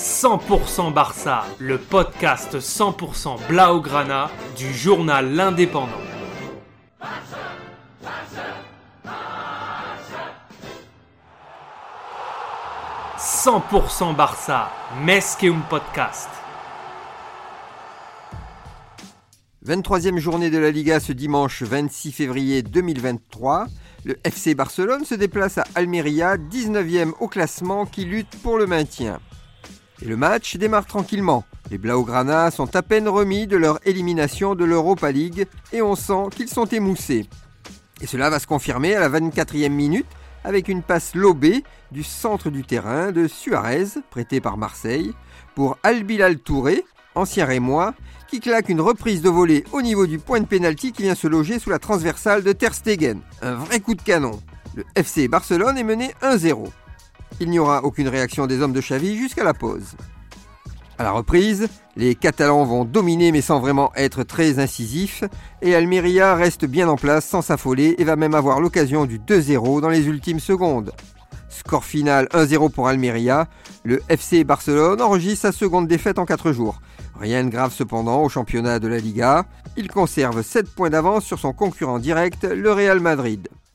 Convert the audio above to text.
100% Barça, le podcast 100% Blaugrana du journal L'Indépendant. « 100% Barça, un Podcast. 23e journée de la Liga ce dimanche 26 février 2023. Le FC Barcelone se déplace à Almeria, 19e au classement, qui lutte pour le maintien. Et le match démarre tranquillement. Les Blaugrana sont à peine remis de leur élimination de l'Europa League et on sent qu'ils sont émoussés. Et cela va se confirmer à la 24e minute avec une passe lobée du centre du terrain de Suarez, prêté par Marseille, pour Albilal Touré, ancien Rémois, qui claque une reprise de volée au niveau du point de pénalty qui vient se loger sous la transversale de Ter Stegen. Un vrai coup de canon. Le FC Barcelone est mené 1-0. Il n'y aura aucune réaction des hommes de Xavi jusqu'à la pause. À la reprise, les Catalans vont dominer mais sans vraiment être très incisifs et Almeria reste bien en place sans s'affoler et va même avoir l'occasion du 2-0 dans les ultimes secondes. Score final 1-0 pour Almeria, le FC Barcelone enregistre sa seconde défaite en 4 jours. Rien de grave cependant au championnat de la Liga, il conserve 7 points d'avance sur son concurrent direct, le Real Madrid.